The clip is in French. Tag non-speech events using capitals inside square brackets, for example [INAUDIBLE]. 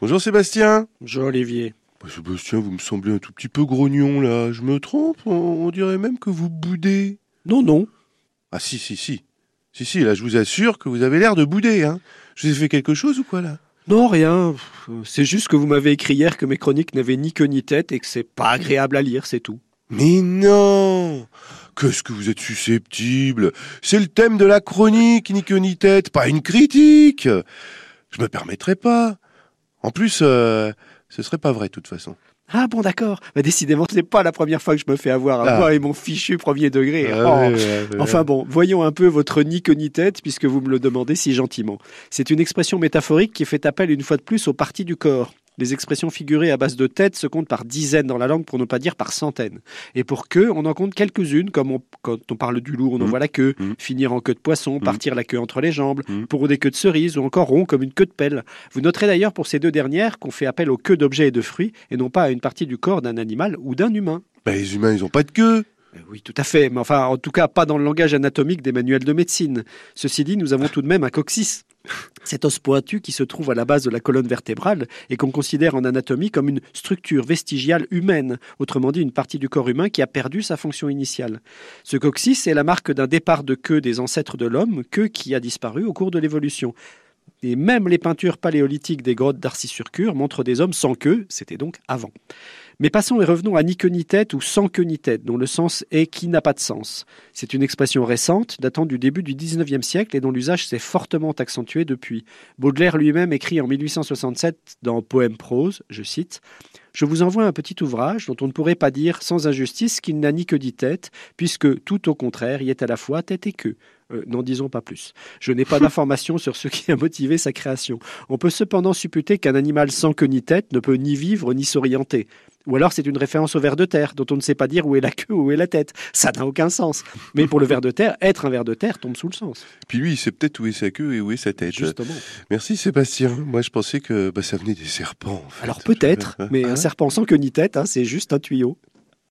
Bonjour Sébastien. Bonjour Olivier. Bah, Sébastien, vous me semblez un tout petit peu grognon là. Je me trompe? On, on dirait même que vous boudez. Non, non. Ah si, si, si. Si, si, là je vous assure que vous avez l'air de bouder. Hein. Je vous ai fait quelque chose ou quoi là? Non, rien. C'est juste que vous m'avez écrit hier que mes chroniques n'avaient ni queue ni tête et que c'est pas agréable à lire, c'est tout. Mais non Qu'est-ce que vous êtes susceptible? C'est le thème de la chronique, ni queue ni tête, pas une critique Je me permettrai pas. En plus, euh, ce serait pas vrai de toute façon. Ah bon, d'accord. Bah, décidément, c'est pas la première fois que je me fais avoir, à Ah. moi et mon fichu premier degré. Ah, Oh. Enfin bon, voyons un peu votre ni queue ni tête, puisque vous me le demandez si gentiment. C'est une expression métaphorique qui fait appel une fois de plus aux parties du corps. Les expressions figurées à base de tête se comptent par dizaines dans la langue, pour ne pas dire par centaines. Et pour queue, on en compte quelques-unes, comme on- quand on parle du loup, on en Mhm. voit la queue, Mhm. finir en queue de poisson, partir la queue entre les jambes, pour des queues de cerise, ou encore rond comme une queue de pelle. Vous noterez d'ailleurs pour ces deux dernières qu'on fait appel aux queues d'objets et de fruits, et non pas à une partie du corps d'un animal ou d'un humain. Bah, les humains, ils ont pas de queue. Euh, Oui, tout à fait, mais enfin, en tout cas, pas dans le langage anatomique des manuels de médecine. Ceci dit, nous avons tout de même un coccyx. Cet os pointu qui se trouve à la base de la colonne vertébrale et qu'on considère en anatomie comme une structure vestigiale humaine, autrement dit une partie du corps humain qui a perdu sa fonction initiale. Ce coccyx est la marque d'un départ de queue des ancêtres de l'homme, queue qui a disparu au cours de l'évolution. Et même les peintures paléolithiques des grottes d'Arcy-sur-Cure montrent des hommes sans queue, c'était donc avant. Mais passons et revenons à ni queue ni tête ou sans queue ni tête, dont le sens est qui n'a pas de sens. C'est une expression récente, datant du début du XIXe siècle et dont l'usage s'est fortement accentué depuis. Baudelaire lui-même écrit en 1867 dans Poème prose, je cite, Je vous envoie un petit ouvrage dont on ne pourrait pas dire sans injustice qu'il n'a ni queue ni tête, puisque tout au contraire y est à la fois tête et queue. Euh, N'en disons pas plus. Je n'ai pas [LAUGHS] d'informations sur ce qui a motivé sa création. On peut cependant supputer qu'un animal sans queue ni tête ne peut ni vivre ni s'orienter. Ou alors c'est une référence au ver de terre, dont on ne sait pas dire où est la queue, où est la tête. Ça n'a aucun sens. Mais pour le ver de terre, être un ver de terre tombe sous le sens. Puis lui, il sait peut-être où est sa queue et où est sa tête. Justement. Merci Sébastien. Moi, je pensais que bah, ça venait des serpents. en fait. Alors peut-être, mais Ah un ouais serpent sans queue ni tête, hein, c'est juste un tuyau.